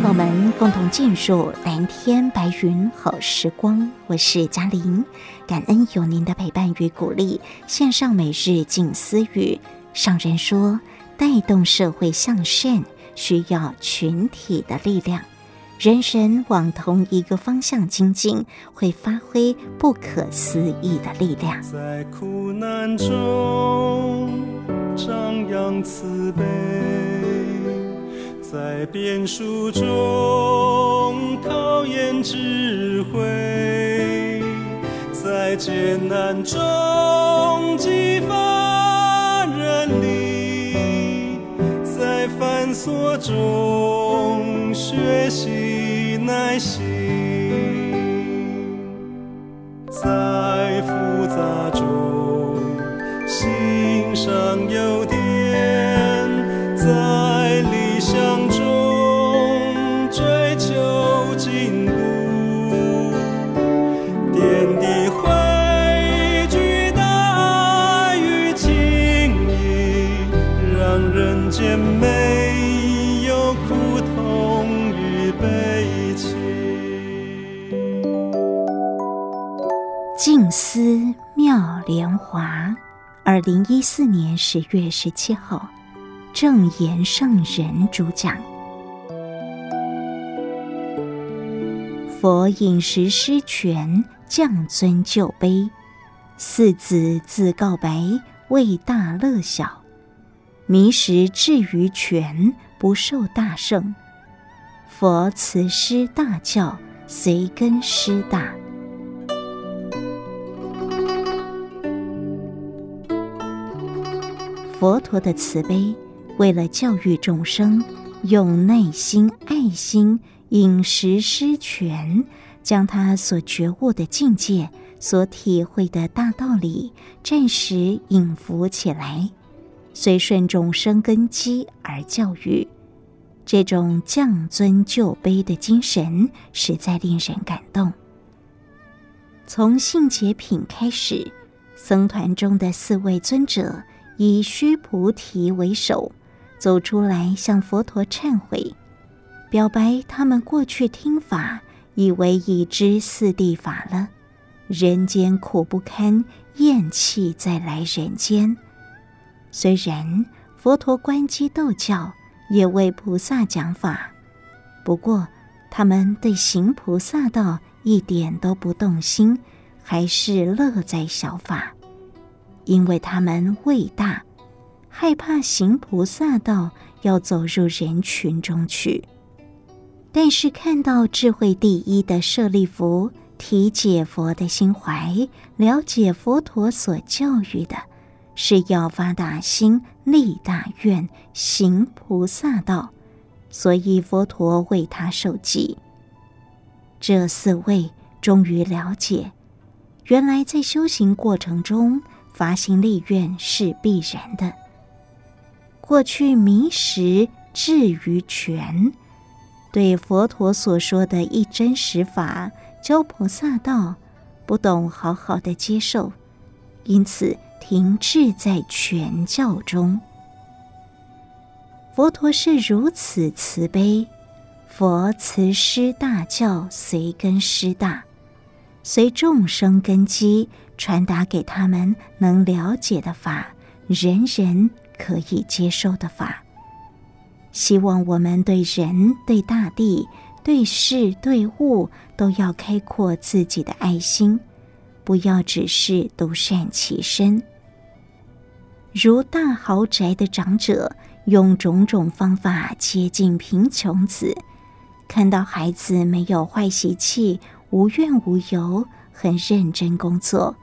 朋友们共同进入蓝天白云好时光，我是嘉玲，感恩有您的陪伴与鼓励。献上每日静思语，上人说，带动社会向善需要群体的力量，人人往同一个方向精进，会发挥不可思议的力量。在苦难中张扬慈悲。在变数中考验智慧，在艰难中激发人力，在繁琐中学习耐心，二零一四年十月十七号，证严上人主讲。佛饮食施权，降尊就卑，四子自告白，为大乐小，迷时至于权，不受大圣。佛慈师大教，随根师大。佛陀的慈悲，为了教育众生，用耐心、爱心、饮食施权，将他所觉悟的境界、所体会的大道理，暂时隐伏起来，随顺众生根基而教育。这种降尊就卑的精神，实在令人感动。从性解品开始，僧团中的四位尊者。以须菩提为首，走出来向佛陀忏悔，表白他们过去听法，以为已知四谛法了，人间苦不堪，厌弃再来人间。虽然佛陀观机逗教，也为菩萨讲法，不过他们对行菩萨道一点都不动心，还是乐在小法。因为他们畏大，害怕行菩萨道要走入人群中去。但是看到智慧第一的舍利弗体解佛的心怀，了解佛陀所教育的是要发大心、立大愿、行菩萨道，所以佛陀为他授记。这四位终于了解，原来在修行过程中。发心立愿是必然的。过去迷时至于权，对佛陀所说的一真实法教菩萨道，不懂好好的接受，因此停滞在权教中。佛陀是如此慈悲，佛慈师大教随根师大，随众生根基传达给他们能了解的法，人人可以接受的法。希望我们对人、对大地、对事、对物，都要开阔自己的爱心，不要只是独善其身。如大豪宅的长者，用种种方法接近贫穷子，看到孩子没有坏习气，无怨无尤，很认真工作，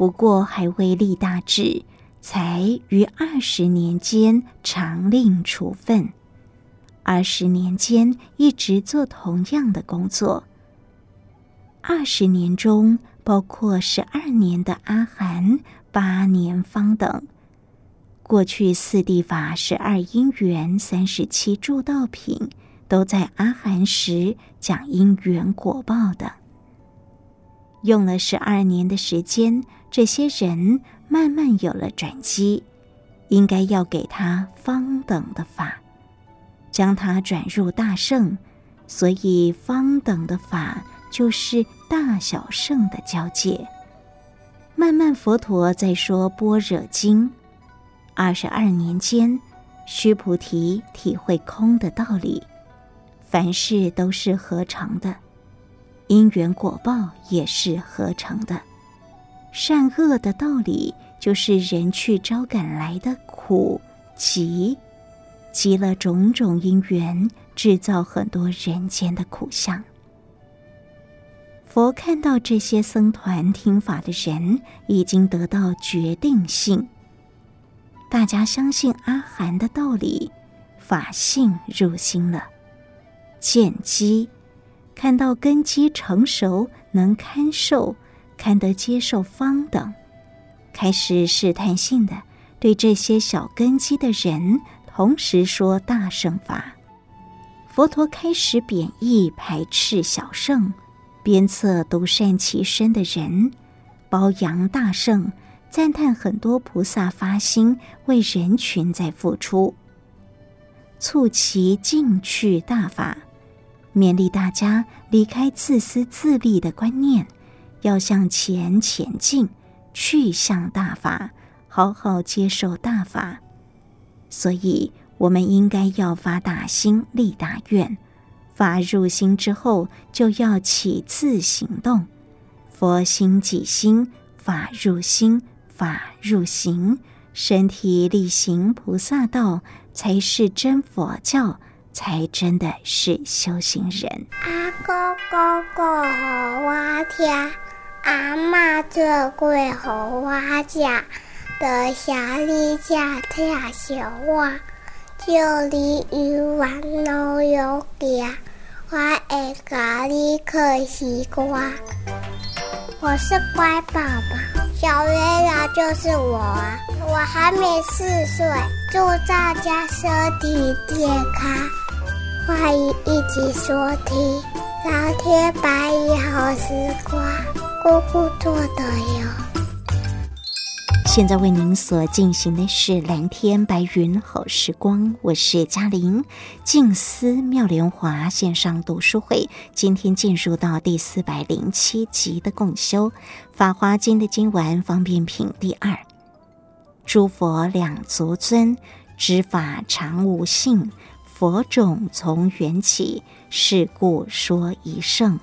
不过还未立大志，才于二十年间常令处分。二十年间一直做同样的工作。二十年中，包括十二年的阿含、八年方等。过去四谛法、十二因缘、三十七助道品，都在阿含时讲因缘果报的。用了十二年的时间，这些人慢慢有了转机，应该要给他方等的法。将他转入大圣，所以方等的法就是大小圣的交界。慢慢佛陀在说《般若经》，二十二年间，须菩提体会空的道理，凡事都是合成的，因缘果报也是合成的，善恶的道理就是人去招赶来的苦集。积了种种因缘，制造很多人间的苦相。佛看到这些僧团听法的人已经得到决定性，大家相信阿含的道理，法性入心了，见机看到根基成熟，能堪受，堪得接受方等，开始试探性的对这些小根基的人。同时说大乘法，佛陀开始贬义排斥小乘，鞭策独善其身的人，褒扬大圣，赞叹很多菩萨发心为人群在付出，促其进取大法，勉励大家离开自私自利的观念，要向前前进，去向大法，好好接受大法。所以，我们应该要发大心、立大愿。法入心之后，就要起自行动。佛心即心，法入心，法入行，身体力行菩萨道，才是真佛教，才真的是修行人。阿公哥哥好我听，阿妈做粿好我食。得下里家听小话，就里鱼丸老有家，我爱咖喱可西瓜。我是乖宝宝，小月亮就是我！我还没四岁，祝大家身体健康，欢迎一起收听蓝天白云好时光，姑姑做的哟。现在为您所进行的是蓝天白云好时光，我是嘉玲。静思妙莲华线上读书会，今天进入到第四百零七集的共修《法华经》的经文方便品第二。诸佛两足尊，知法常无性，佛种从缘起，是故说一圣。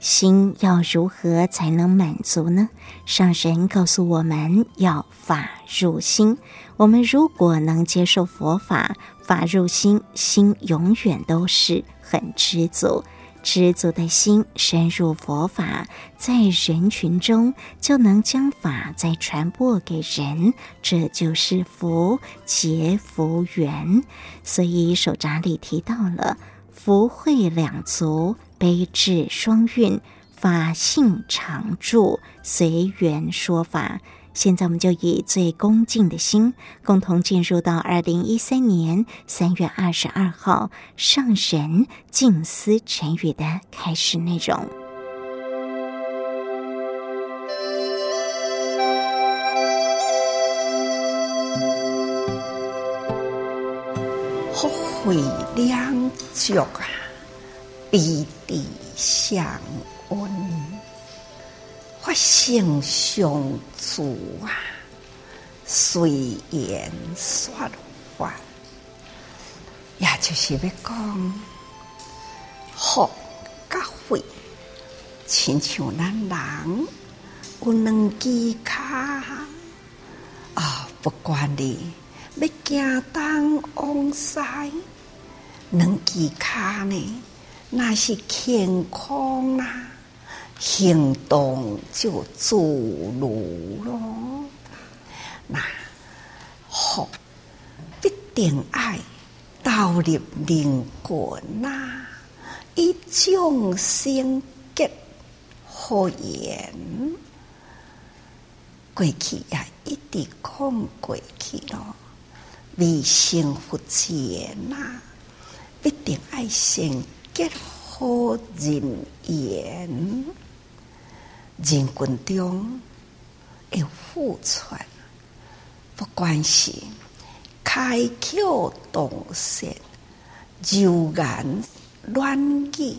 心要如何才能满足呢？上神告诉我们要法入心。我们如果能接受佛法，法入心，心永远都是很知足。知足的心深入佛法，在人群中就能将法再传播给人，这就是福结福缘。所以手札里提到了福慧两足。悲智双运，法性常住，随缘说法。现在我们就以最恭敬的心，共同进入到二零一三年三月二十二号上人静思晨语的开始内容。福慧两足啊！彼地相温，法性上主啊，随缘说法，也就是要讲福甲慧，亲像咱人有两只脚啊、不管你要行东往西，两只脚呢，那是健康啦、啊。行动就自如咯。那福必定爱导入灵魂呐，以众生结好缘。过去也一直讲过去咯，为成佛前呐，必定爱先结好人缘。人群中会付出，不管是开口动舌、柔言软语，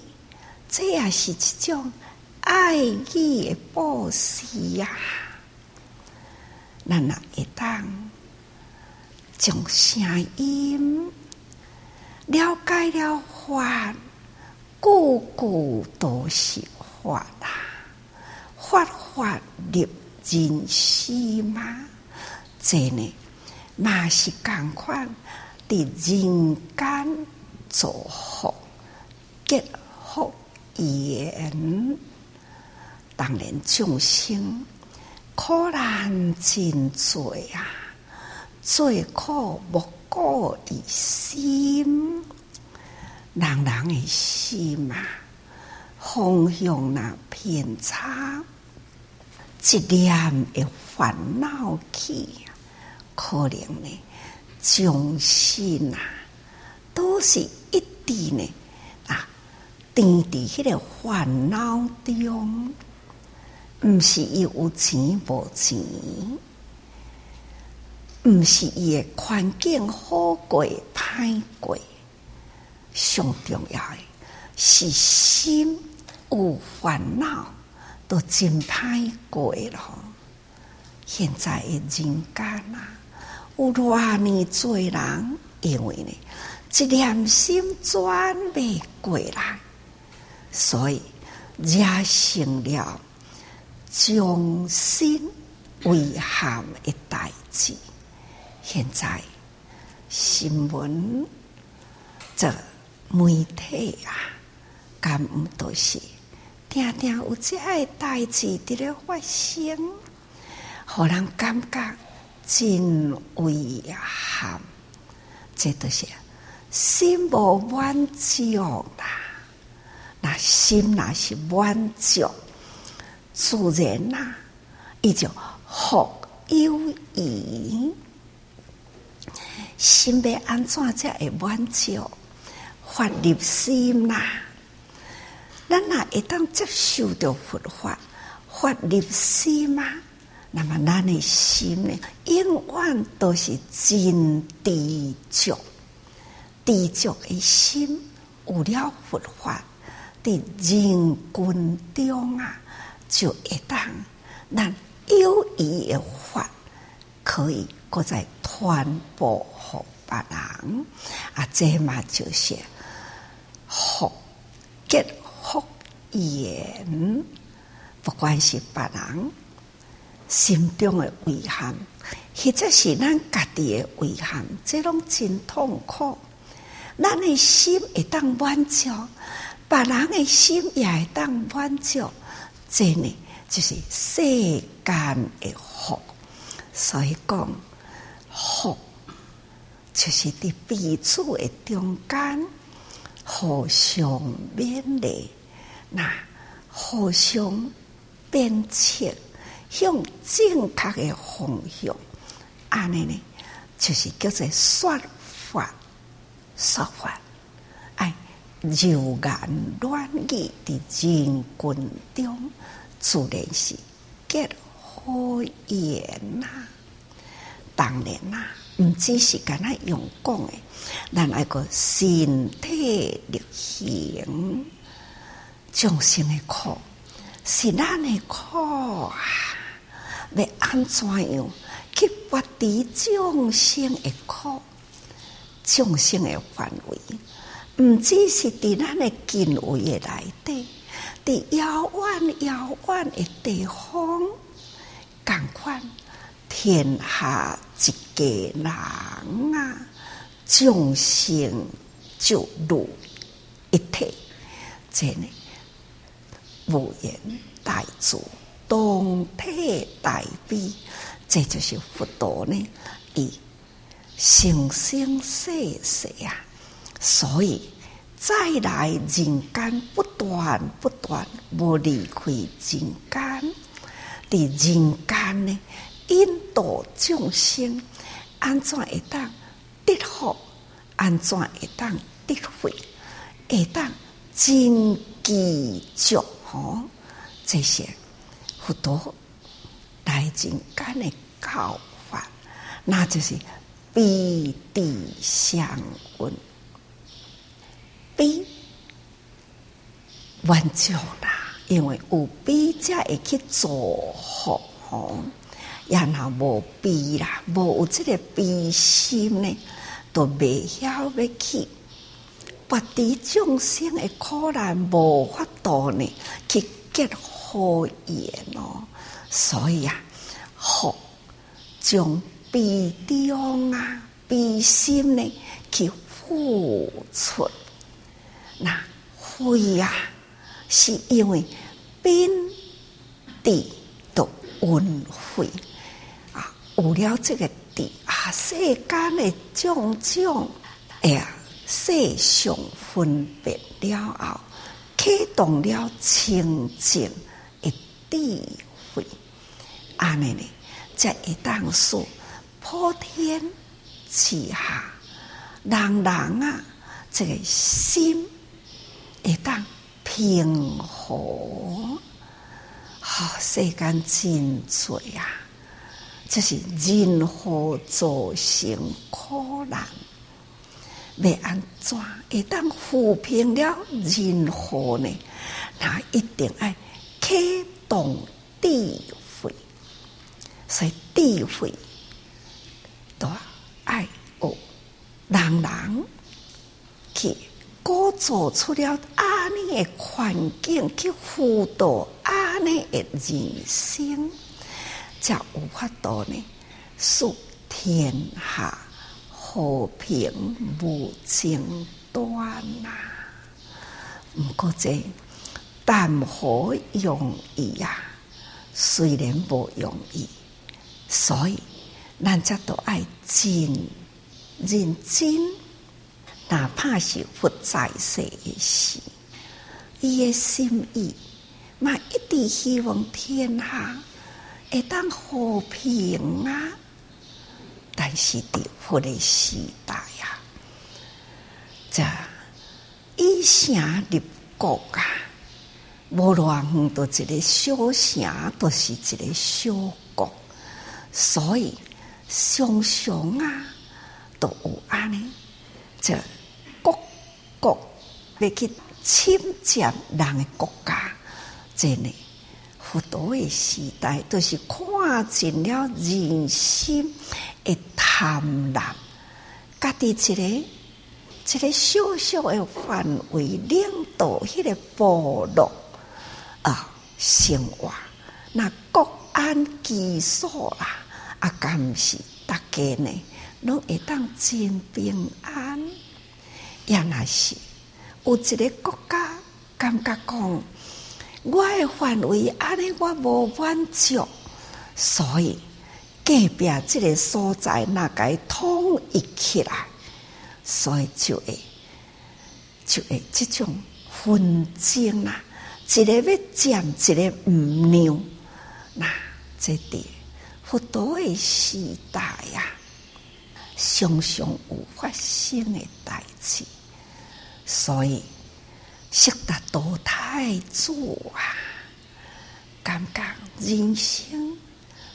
这也是一种爱语的布施呀。咱若会当将声音了解了法，个个都是法啦。法法入人心嘛，这呢嘛是共款伫人间造福结福缘。当然众生苦难真多啊，最苦莫过于心，人人的心嘛，方向那偏差。一念的烦恼起，可能呢，众生啊，都是一直呢啊，沉伫迄个烦恼中，毋是伊有钱无钱，毋是伊的环境好过歹过，上重要的是心有烦恼。都真歹过咯。现在的人间啊，有偌尼多人，因为呢，一念心转袂过来，所以惹成了众生遗憾的代志。现在新闻这媒体啊，敢毋都是。定定有这个代志伫咧发生，互人感觉真遗憾。这都是心无满足啦。那心若是满足，自然呐，伊就福有余。心要安怎才会满足？发入心啦。咱若会当接受到佛法，发入心嘛，那么咱的心呢，永远都是真知足。知足的心，有了佛法的人群中啊，就会当咱有余的法，可以搁再传播给别人啊，这嘛就是福结。福缘，不管是别人心中的遗憾，或者是咱家己的遗憾，这拢真痛苦。咱的心会当满足，别人的心也会当满足，这呢就是世间的福。所以讲，福就是伫彼此的中间。互相勉励，那互相鞭策，向正确的方向，安尼呢，就是叫做说法，说法，哎，柔言软语的人群中，自然是结好缘呐。当然啦。毋只是干那用讲诶，咱爱个身体力行，众生诶苦，是咱的苦啊！要安怎样去拔除众生的苦？众生的范围，毋只是伫咱的近位的内底，伫遥远遥远的地方，共款天下一个人啊，众生就如一体，真的无言大助，同体大悲，这就是佛陀呢，伊生生世世啊，所以再来人间不断不断无离开人间，伫人间呢，引导众生安怎会当得福，安怎会当得慧，会当真知足吼，这些。佛陀来人间的教法，那就是悲地相温，悲完就啦，因为有悲才会去做好吼，然后无悲啦，无有这个悲心呢，都未晓要去拔除众生的苦难，无法度呢去结。好言哦，所以啊，学将悲中啊，悲心呢去付出。那慧啊，是因为边地都温慧啊，有了这个地啊，世间的种种哎呀，世上分别了后，启动了清净。智慧，安尼呢，才会当说普天之下，人人啊，这个心会当平和。好、世间真多啊，这是任何造成苦难，要安怎会当抚平了任何呢？那一定爱启。动智慧，所以智慧都爱哦，人人去构造出了安尼的环境，去辅导安尼的人生，才有法度呢，使天下和平无间断呐。毋过这。谈何容易呀？虽然不容易，所以咱则都爱真认真，哪怕是佛在世的时，伊的心意嘛，一直希望天下会当和平啊。但是伫佛的时代呀，这一城立国啊。无偌远，都一个小城，都是一个小国，所以常常啊，都有安尼，这各国要去侵占人的国家，真诶，佛陀的时代都是看尽了人心的贪婪，家己一个一个小小的范围领导迄个部落。啊，生活那国安基础啦，啊，敢毋是大家呢，拢会当真平安。也那是有一个国家感觉讲，我的范围安尼我无满足，所以隔壁这个所在那该统一起来，所以就会就会这种纷争啊。一个要占，一个唔让，那这点佛陀的时代呀，常常有发生的代志，所以识得多太祖啊，感觉人生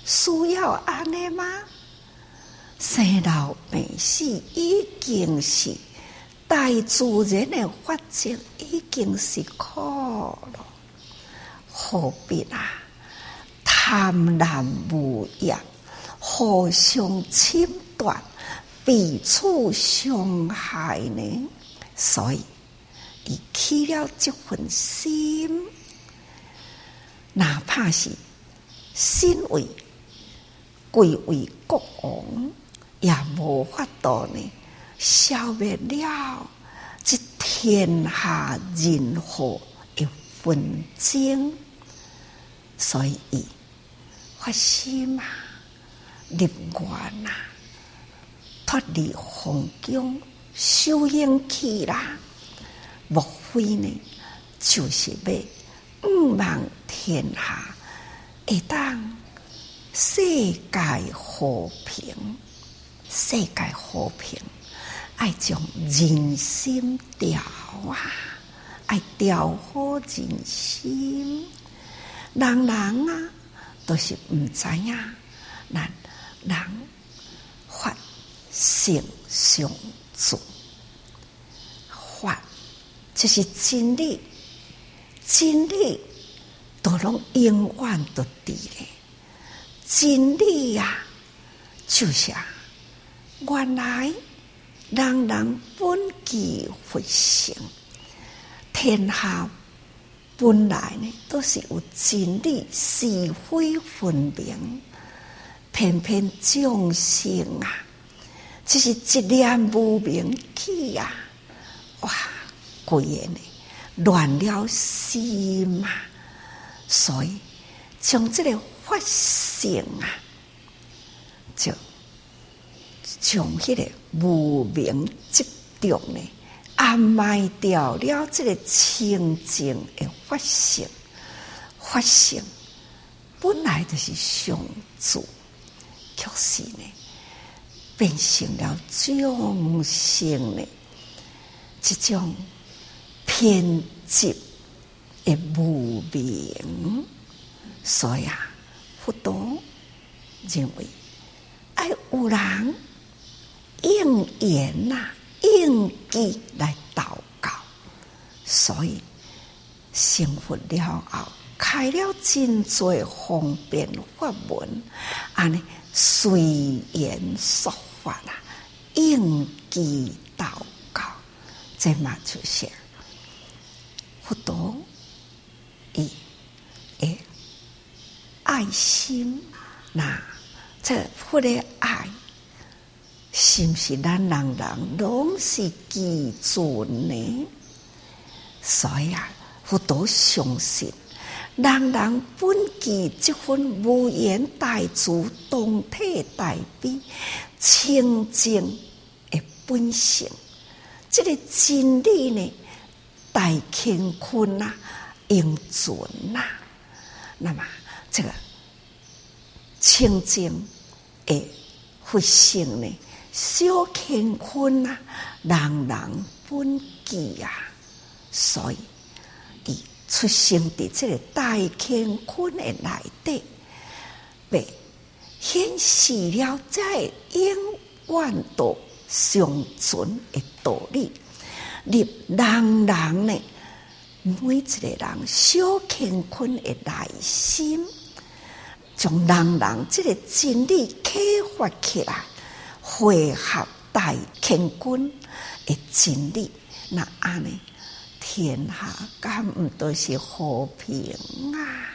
需要安尼吗？生老病死已经是大自然的法则，已经是苦了。何必啊？贪婪无厌，互相侵夺，彼此伤害呢？所以，伊起了这份心，哪怕是身为贵为国王，也无法度呢消灭了这天下人祸的纷争。所以，伊发心啊，立愿啊，脱离皇宫。修行去啦，莫非呢？就是要毋望天下会当世界和平，世界和平，爱将人心调啊，爱调好人心。人人啊，都是毋知影，咱人法性上。主法就是真理，真理都拢永远都伫咧。真理呀、啊，就是啊，原来人人本具佛性，天下本来呢都是有真理是非分明，偏偏众生啊。就是一念无明起呀，哇！贵个呢乱了心嘛，所以从这个发性啊，就从迄个无明执着呢，暗埋掉了这个清净的发性。发性本来就是上主，可是呢。变成了众生的这种偏执的无明，所以啊，佛陀认为爱有人应缘呐，应机来祷告，所以成佛了后，开了真多方便法门，安尼随缘说。法啦，应机祷告，这嘛就是佛陀以诶爱心，那这佛的爱，是不是咱人人拢是具足呢？所以啊，佛陀相信，人人本具这份无缘大慈、动体大悲。清净的本性，这个真理呢，大乾坤呐，永存呐。那么，这个清净的佛性呢，小乾坤呐，人人本具啊。所以，伊出生伫这个大乾坤的内底，被。显示了在永远都相存的道理，立人人呢，每一个人小乾坤的内心，从人人这个真理开发起来，汇合大乾坤的真理，那安尼天下敢毋都是和平啊？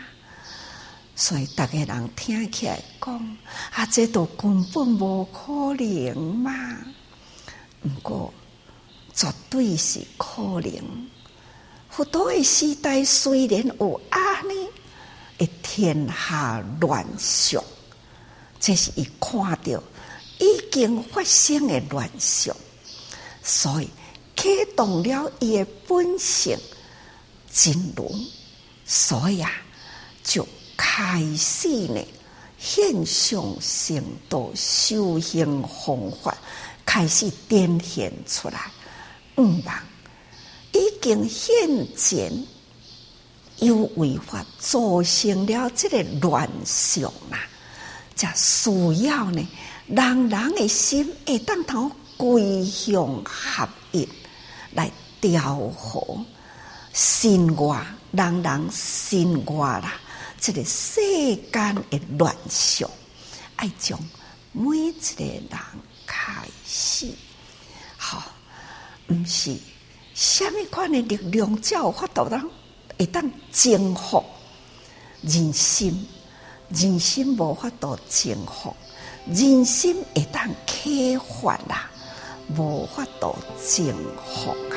所以，大家人听起来讲，啊，这都根本无可能嘛。毋过，绝对是可能。佛陀的时代虽然有安尼，的天下乱象，这是伊看到已经发生的乱象，所以启动了伊的本性真如，所以啊，就。开始呢，现象性的修行方法开始展现出来。毋忘已经现前，又违法造成了这个乱象啦！就需要呢，人人的心会当头归向合一来调和，心外，人人心外啦。这个世间的乱象，爱从每一个人开始。好，毋是虾米款的力量，才有法度通会当征服人心。人心无法度征服，人心会当开发啦，无法度征服啊。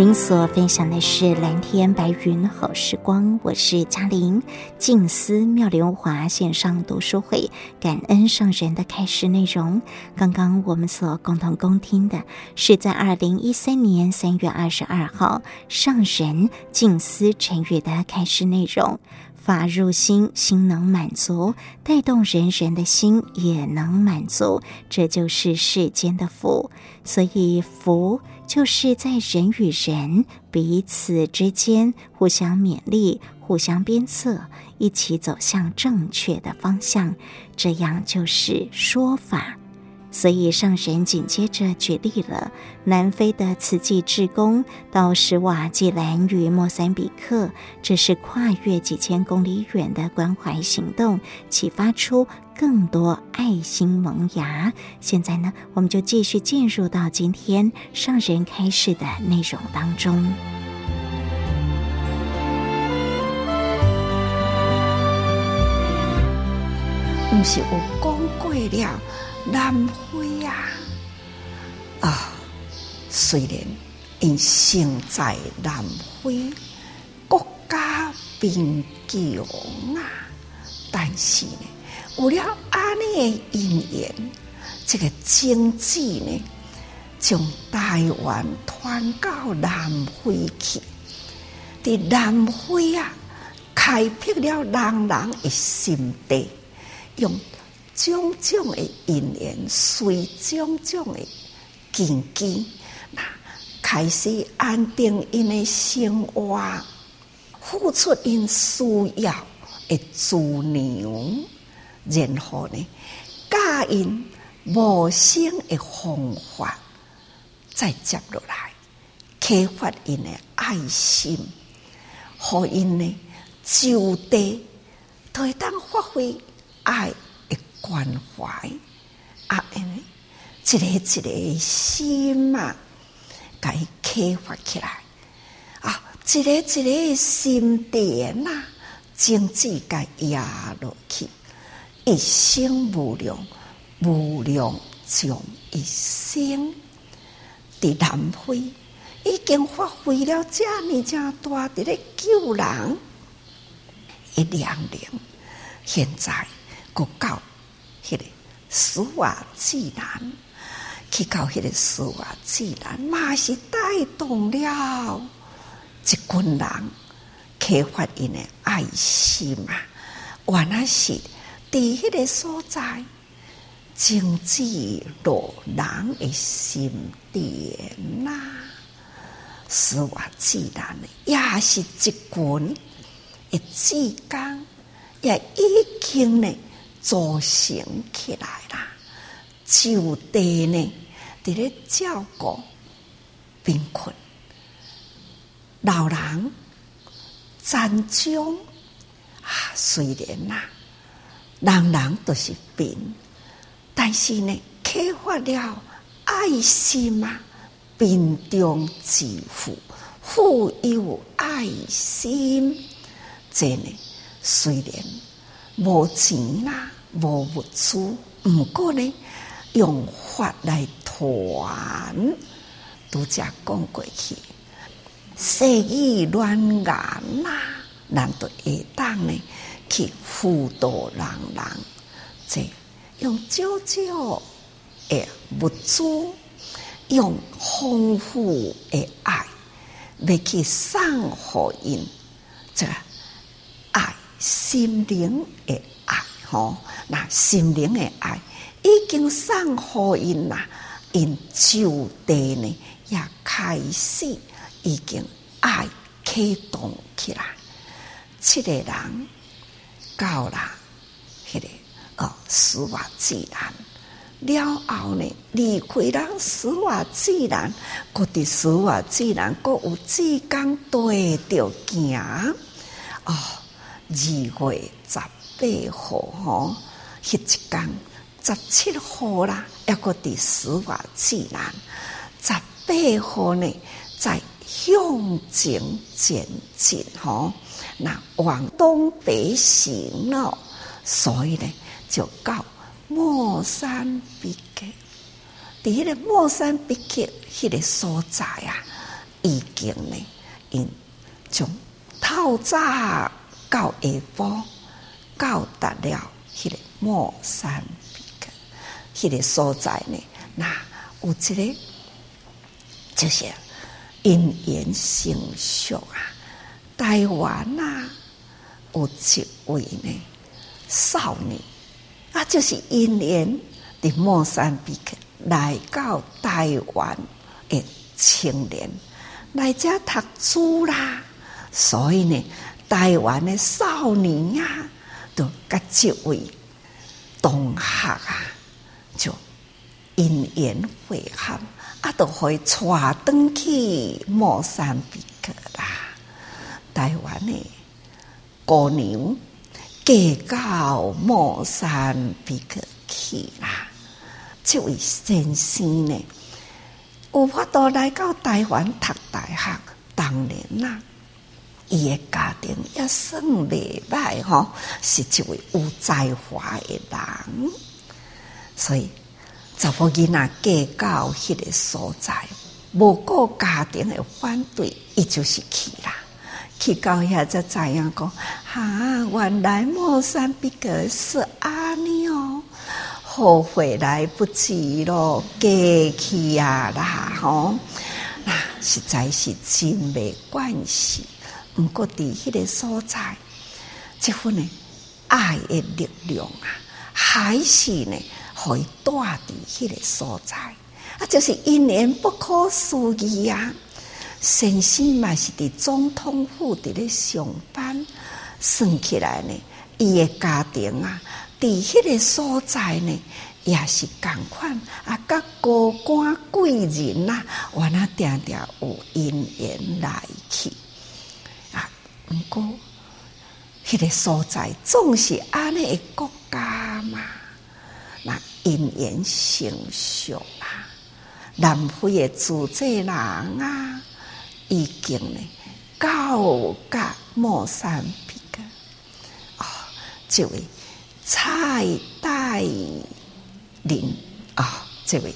您所分享的是蓝天白云好时光，我是嘉玲。静思妙莲华线上读书会，感恩上人的开示内容。刚刚我们所共同恭听的是在二零一三年三月二十二号上人静思晨语的开示内容。法入心，心能满足，带动人人的心也能满足，这就是世间的福。所以福。就是在人与人彼此之间互相勉励、互相鞭策，一起走向正确的方向，这样就是说法。所以上人紧接着举例了南非的慈济志工到史瓦济兰与莫桑比克，这是跨越几千公里远的关怀行动，启发出更多爱心萌芽。现在呢，我们就继续进入到今天上人开示的内容当中。不是我讲过了。南非啊，啊，虽然因生在南非国家贫穷啊，但是呢，有了安尼的因缘，这个经济呢，从台湾传到南非去，在南非啊，开辟了人人的心地，用。种种的因缘，随种种的根基，那开始安定因的生活，付出因需要的资粮，然后呢，教因无声的方法，再接落来，开发因的爱心，和因呢就地都会当发挥爱。关怀啊，因为一个一个心啊，给开发起来。啊，一个一个心点呐，经济该压落去，一生无量无量种一生，在南非已经发挥了这么这大的救人。一两年，现在国教。迄个史瓦济兰，去到迄个史瓦济兰，嘛是带动了一群人，开发因的爱心啊！原来是伫迄个所在，经济落人的心田呐。史瓦济兰也是一群一志工，也已经呢。组成起来啦，就地呢，伫咧照顾贫困老人、残障啊。虽然呐、啊，人人都是病，但是呢，开发了爱心啊，贫中致富，富有爱心，真呢，虽然。无钱啦，无物资，毋过咧，用法来传，拄则讲过去，细语乱言啦，难得会当呢，去辅导人人，这用少少诶物资，用丰富的爱，来去送予因这个心灵的爱，吼，那心灵的爱已经送予因啦，因就地呢也开始已经爱启动起来，七个人。到了，迄、那个哦，斯瓦济兰了后呢，离开了斯瓦济兰，搁伫斯瓦济兰，搁有志工对着行哦。二月十八号吼，迄一天十七号啦，抑搁伫斯瓦济兰，十八号呢，在向前前进吼。那往东北行了，所以呢，就到莫山比克。伫迄个莫山比克迄个所在啊，已经呢，因从透早到下晡，到达了迄个莫桑比克，迄个所在呢，那有一个就是因缘成熟啊。台湾呐、啊，有一位呢少女，啊，就是因缘的莫桑比克来到台湾的青年来这读书啦，所以呢，台湾的少年、啊，都跟这位同学啊，就因缘会合，啊，都会带转去莫桑比克啦。台湾的姑娘嫁到莫桑比克去啦，这位先生呢，有法度来到台湾读大学，当年呐，伊诶家庭也算未歹吼，是一位有才华诶人，所以查某囡仔嫁到迄个所在，无顾家庭的反对，伊就是去啦。去到遐则知影讲，哈、原来莫桑比格是安尼哦，后悔来不及咯，过去啊啦吼，那实在是真没关系。毋过伫迄个所在，这份呢爱的力量啊，还是呢会带伫迄个所在，啊，就是因缘不可思议啊。先生嘛是伫总统府伫咧上班，算起来呢，伊个家庭啊，伫迄个所在呢，也是共款啊，甲高官贵人呐，我那定定有姻缘来去。毋过，迄个所在总是安尼个国家嘛，那因缘成熟啊，南非个主祭人啊。已经呢，到达莫桑比克啊，这位蔡代林啊，这位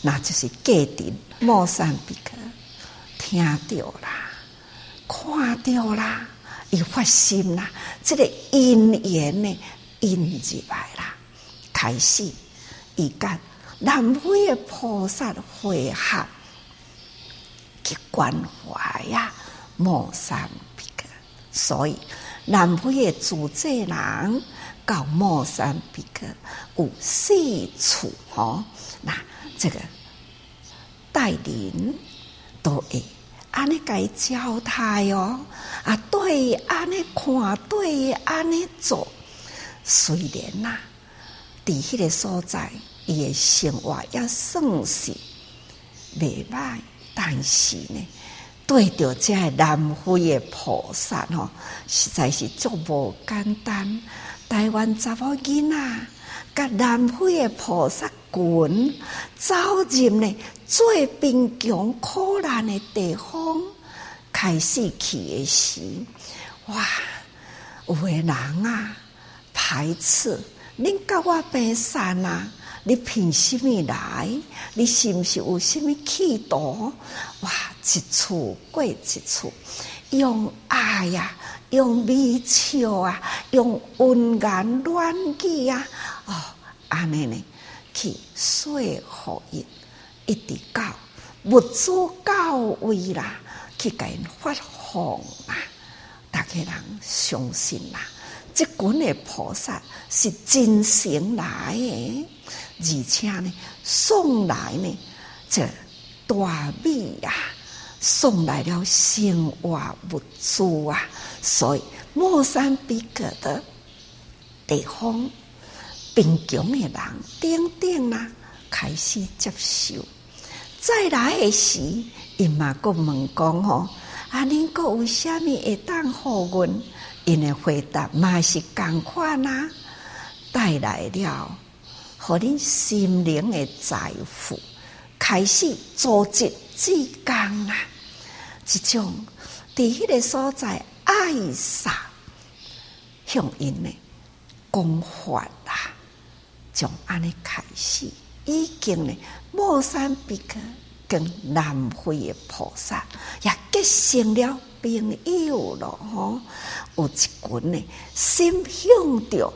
那就是嫁伫莫桑比克，听到啦，看着啦，伊发心啦，这个因缘呢，因入来啦，开始伊甲南非的菩萨会合。去关怀呀，莫桑比克，所以南非的主祭人到莫桑比克有四处吼，那这个带领都会安尼该交代哦，啊，对，安尼看，对，安尼做，虽然呐、啊，伫迄个所在，伊的生活也算是未歹。但是呢，对着这南非的菩萨吼，实在是足无简单。台湾查某囡仔，甲南非的菩萨群走入呢最贫穷苦难的地方，开始去的时，哇，有的人啊排斥，恁甲我白散啊！你凭什么来？你是毋是有什么企图？哇，一处过一处，用爱呀，用微笑啊，用温言软语啊，哦，安尼呢，去说服因，一直到物资到位啦，去给因发放啦，大家人相信啦，即群诶菩萨是真心来诶，而且呢，送来呢，这大米、啊。送来了生活物资啊，所以莫桑比克的地方贫穷的人，等等啦，开始接受。再来的时，伊嘛阁问讲吼，啊，恁阁有虾米会当互阮？因的回答嘛是共款呐，带来了，互恁心灵的财富，开始组织志工啊。这种在迄个所在爱撒向因呢讲法，从安尼开始，已经呢，莫桑比克跟南非的菩萨也结成了朋友了吼。有一群呢，心向着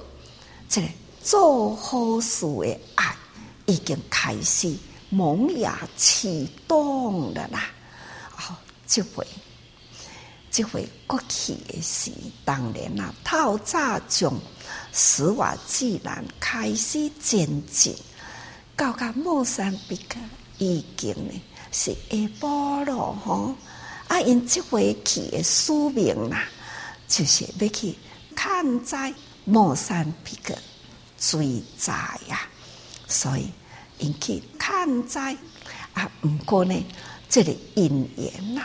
这个做好事的爱，已经开始萌芽启动了啦。这回，这回过去的事，当然啦，透早从斯瓦自然开始前进，到达莫桑比克已经呢是下晡了吼。啊，因这回去的使命啦，就是要去看在莫桑比克追债呀，所以因去看在啊，不过呢。这个因缘呐，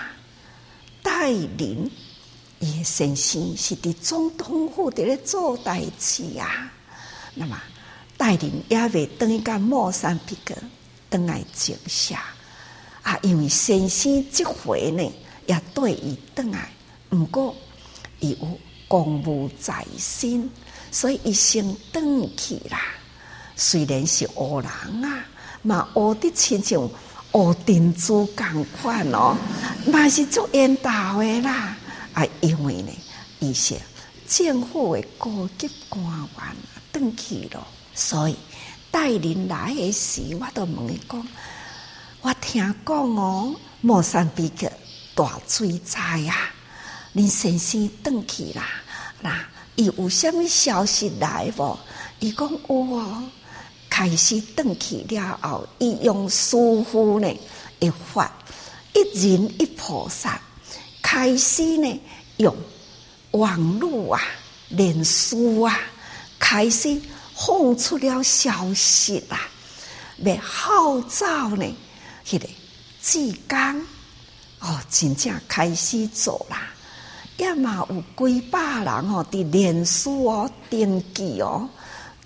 带领叶先生是伫总统府伫咧做代志啊。那么带领也未等于甲莫桑比克等来静下啊，因为先生这回呢也对伊等来，毋过伊有公务在身，所以伊先转去啦。虽然是乌人啊，嘛乌得亲像。哦，珍珠共款哦，嘛是做缘投的啦。啊，因为呢，伊些政府的高级官员啊转去了，所以带领来的时，我都问伊讲，我听讲哦，莫桑比克大水灾啊，恁先生转去啦，那伊有啥物消息来无？伊讲有哦。开始转去了后，伊用师父呢一法一人一菩萨，开始呢用网络啊、脸书啊，开始放出了消息啊，来号召呢，迄个志工哦，真正开始做啦，也嘛有几百人哦，伫脸书哦登记哦，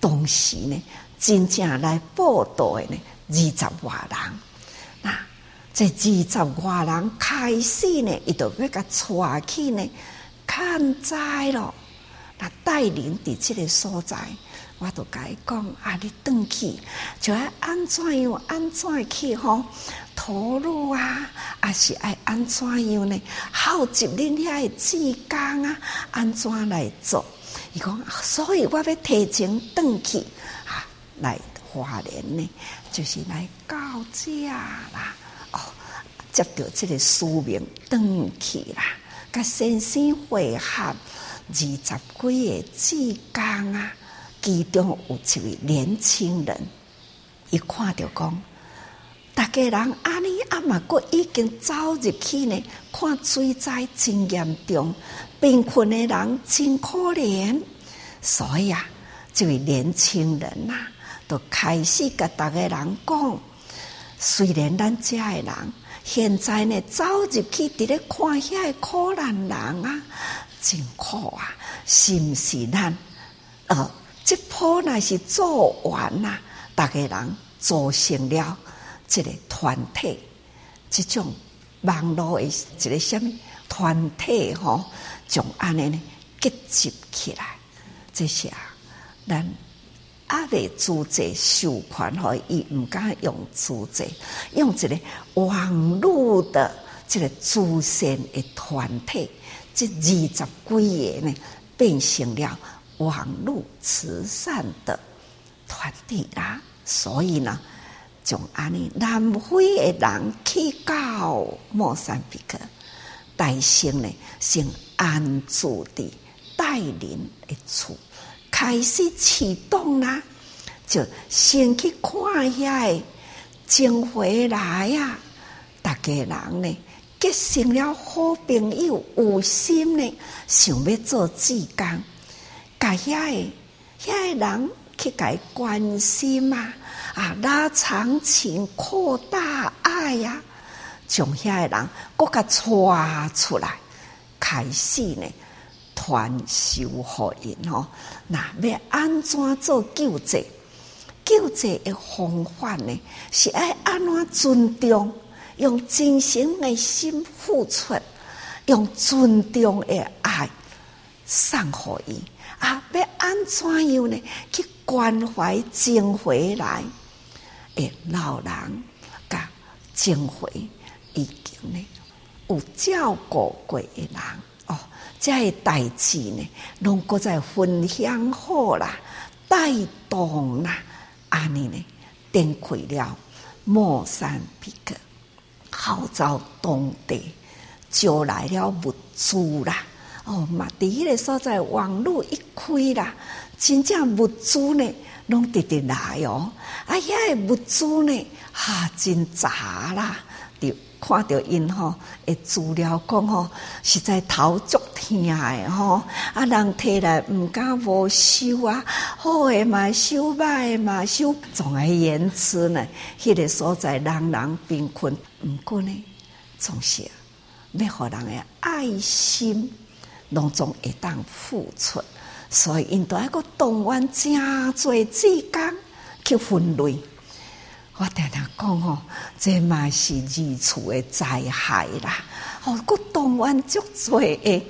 同时呢。真正来报道的呢，二十多人。那这二十外人开始呢，伊就要甲带去呢，看灾咯。那带领伫这个所在，我都甲伊讲啊，你转去就要安怎样安怎去吼，投入啊，啊是爱安怎样呢？号集恁遐的志工啊，安怎来做？伊讲，所以我要提前转去啊。来华联呢，就是来告假啦。哦，接到这个使命登去啦，甲先生会合二十几个志工啊，其中有一位年轻人，一看到讲，大家人阿尼阿玛国已经走入去呢，看水灾真严重，贫困的人真可怜，所以啊，这位年轻人呐、啊。都开始甲逐个人讲，虽然咱遮诶人现在呢走入去伫咧看遐诶苦难人啊，真苦啊，是毋是咱？呃，这波乃是做完呐，逐个人组成了一个团体，即种网络诶一个什物团体吼，将安尼呢结集起来，这些，咱。阿未组织授权，吼，伊毋敢用组织，用一个网络的这个祖先的团体，这二十几个呢，变成了网络慈善的团体啦。所以呢，从安尼南非的人去到莫桑比克，大先呢，先安住的带领的处，开始启动啦，就先去看遐经回来呀，大家人呢。结成了好朋友，有心呢，想要做志工，甲遐个遐个人去甲伊关心啊，啊拉长情，扩大爱、啊，将遐个人搁甲带出来，开始呢传修福音哦。那要安怎做救济？救济的方法呢，是爱安怎尊重？用真心的心付出，用尊重的爱送予伊啊！要安怎样呢？去关怀正回来的老人，甲正回已经呢有照顾过的人这些代志呢，拢搁在分享好啦，带动啦，安尼呢，展开了莫桑比克。号召当地就来了物资啦，哦嘛，伫迄个所在网络一开啦，真正物资呢拢直直来哦，啊遐个物资呢哈真杂啦，就看到因吼诶资料讲吼，实在头足疼诶吼，啊人摕来毋敢无收啊，好诶嘛收，歹诶嘛收，总而言之呢，迄个所在人人贫困。毋过呢，总是要互人诶爱心，拢总会当付出，所以因都爱个动员真侪志工去分类。我常常讲吼，这嘛是二处诶灾害啦，哦，个动员足侪诶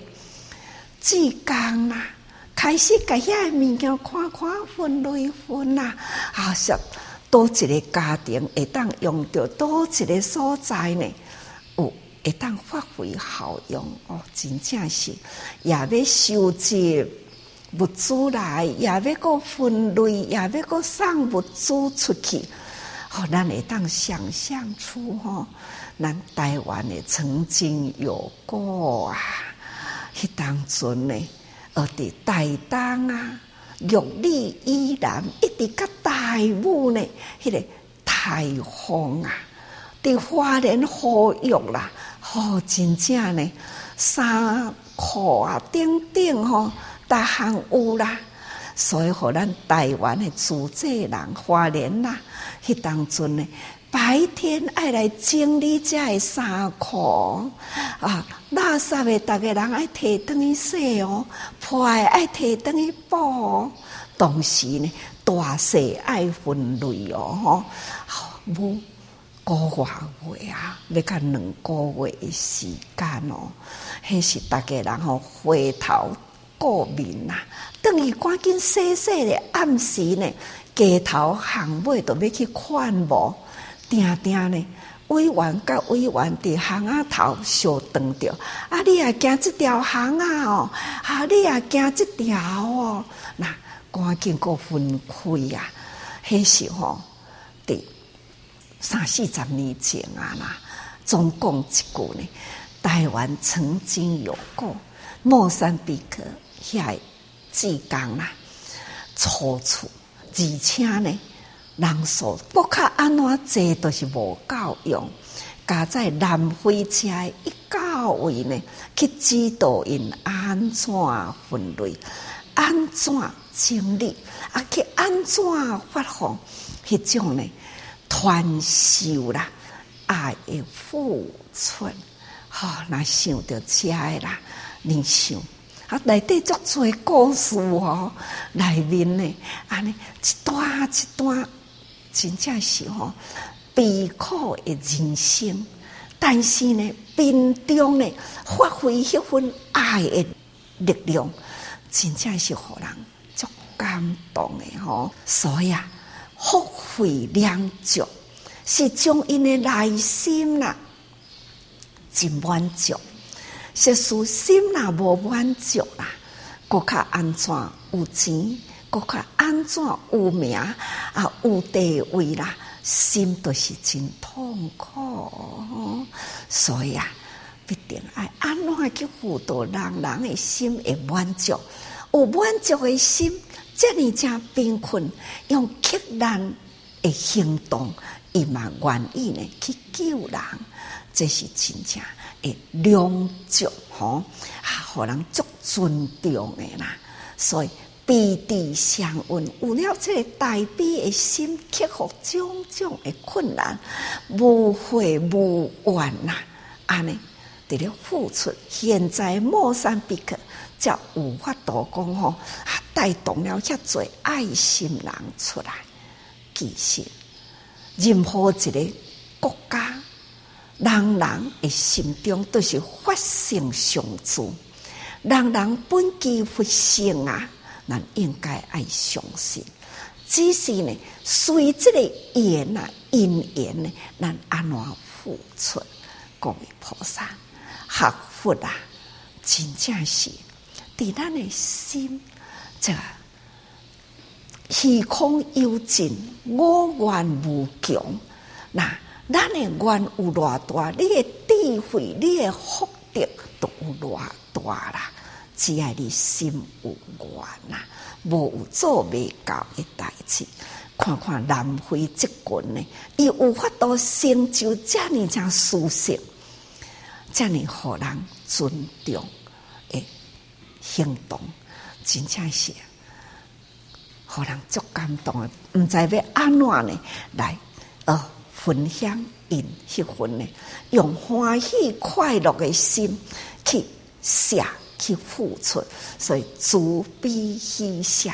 志工啦，开始甲遐物件看看分类分啦，啊，是。多一个家庭会当用到多一个所在呢？有会当发挥效用哦，真正是也要收集物资来，也要个分类，也要个送物资出去。哦，咱会当想象出吼，咱台湾的曾经有过啊，迄当阵呢，而伫台东啊。玉里依然一直甲大雾呢，迄、个台风啊，伫花莲雨雨啦，吼、真正呢，衫裤啊，等等吼，逐项有啦，所以互咱台湾的自济人花莲啦，迄当阵呢。白天爱来整理这个衫裤啊，垃圾的大家人爱提转去洗哦，破爱爱提转去补哦。同时呢，大细爱分类哦，吼，无个月啊，要甲两个月的时间哦，迄是大家人吼回头过面呐，等于赶紧洗洗的暗时呢，街头巷尾都要去看无。定定呢，委员甲委员伫巷仔头相撞着，啊！你也行即条巷仔哦，啊！你也行即条哦，那赶紧个分开呀！迄时候，伫三四十年前啊啦，总共一句呢，台湾曾经有过莫桑比克遐志工啦，处处而且呢。人数不较安怎济，都是无够用。加在南非遮一到位呢，去指导因安怎分类、安怎整理，啊，去安怎发放迄种呢传授啦，爱的付出。好、哦，那想到遮个啦，你想啊，内底足多故事哦，内面呢，安尼一段一段。真正是吼悲苦的人生，但是呢，并中呢发挥迄份爱的力量，真正是互人足感动的吼。所以啊，福慧良足是将因的内心啦，真满足，实事心若无满足啦，阁较安怎有钱？阁较安怎有名啊？有地位啦，心都是真痛苦。所以啊，必定爱安怎去辅导人人的心会满足，有满足的心，这呢正贫困，用克难的行动，伊嘛愿意呢去救人，这是真正的良足吼，啊，互人足尊重的啦。所以彼此相允，有了这个大悲的心，克服种种的困难，无悔无怨呐，安尼得了付出。现在莫桑比克则有法度讲吼，带动了遐侪爱心人出来，其实。任何一个国家，人人的心中都是法性相助，人人本具佛性啊，咱应该爱相信。只是呢，随这个缘啊，因缘呢，咱安怎付出？各位菩萨，学佛啊，真正是伫咱的心这。虚空有尽，我愿无穷。那咱的愿有偌大，你的智慧、你的福德都有偌大啦。只要你心有愿呐，无有做未到的代志。看看南非这群呢，伊有法度成就遮尔正殊胜，遮尔互人尊重的行动，真正是。互人足感动的，毋知要安怎呢？来，呃，分享因迄份呢，用欢喜快乐的心去写去付出，所以慈悲喜舍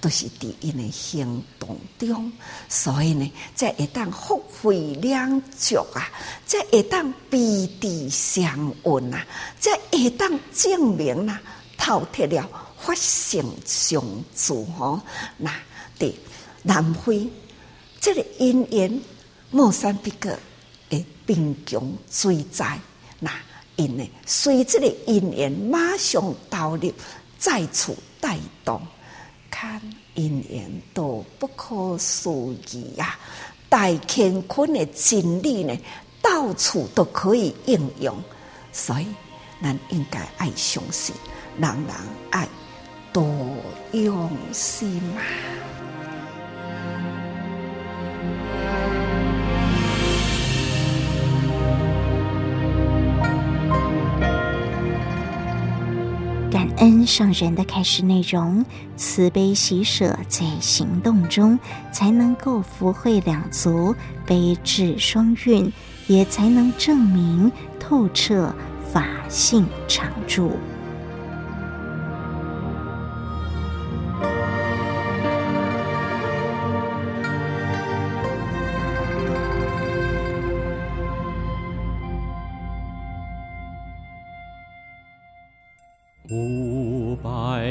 都是伫因的行动中。所以呢，才会当福慧两足啊，才会当彼此相允啊，才会当证明啊，透彻了。法性相助吼，那对南非这个因缘，莫桑比克的贫穷水灾，那因呢随这个因缘马上投入，再次带动，看因缘都不可思议呀！大乾坤的真理呢，到处都可以应用，所以咱应该爱相信，人人爱。多用心嘛！恩上人的开始内容，慈悲喜舍，在行动中才能够福慧两足，悲智双运，也才能证明透彻法性常住。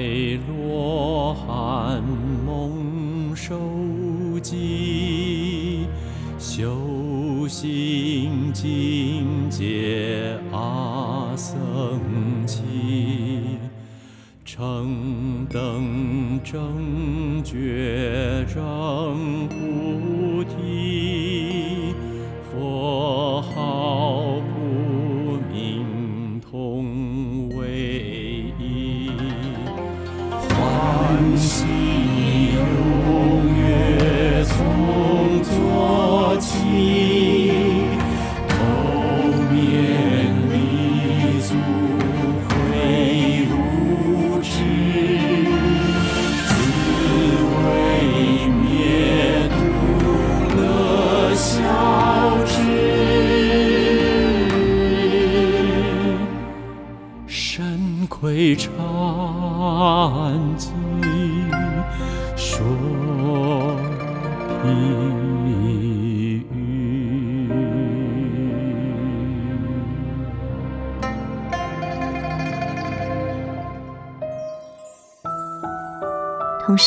白罗汉蒙受记，修行境界阿僧祇，成等正觉正菩提，佛号。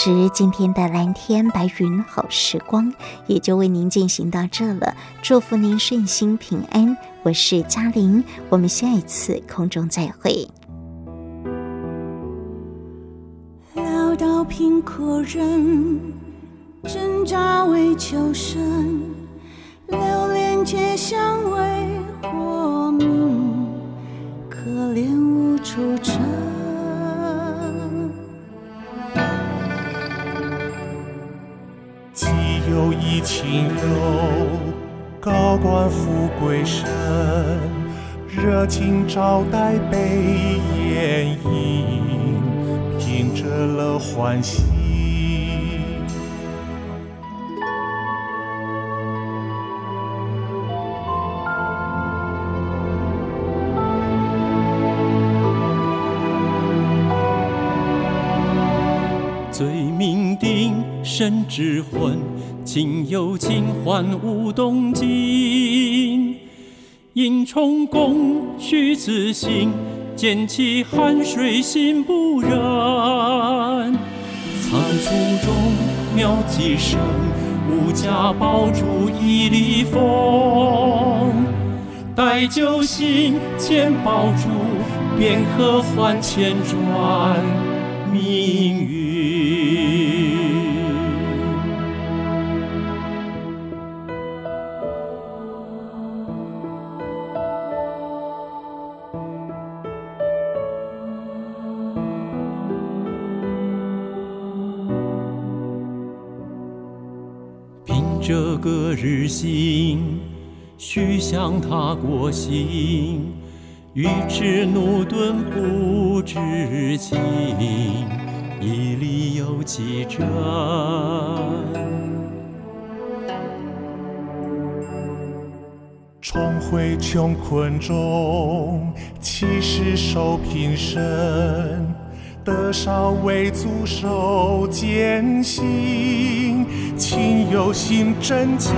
时，今天的蓝天白云好时光也就为您进行到这了。祝福您顺心平安，我是嘉玲，我们下一次空中再会。潦倒贫苦人，挣扎为求生，流连街巷为活命，可怜无处寻。有一亲友，高官富贵身，热情招待备宴饮，凭着乐欢喜。罪名定，身之昏。今有清欢无动静，应充公须自省，捡起汗水心不忍。仓促中渺几声，无价宝珠一粒风。待酒醒见宝珠，便可换千转命运。心，须向他国行。尉迟怒钝不知情，一力有几针？重回穷困中，七十受贫身。得少为足受艰辛，亲友心真情。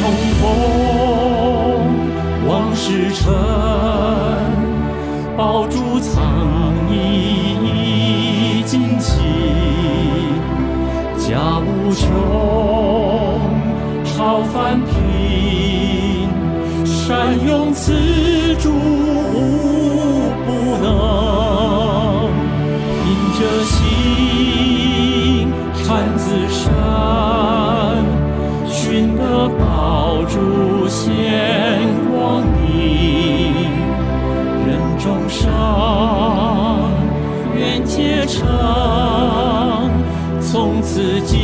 重逢往事成，自己。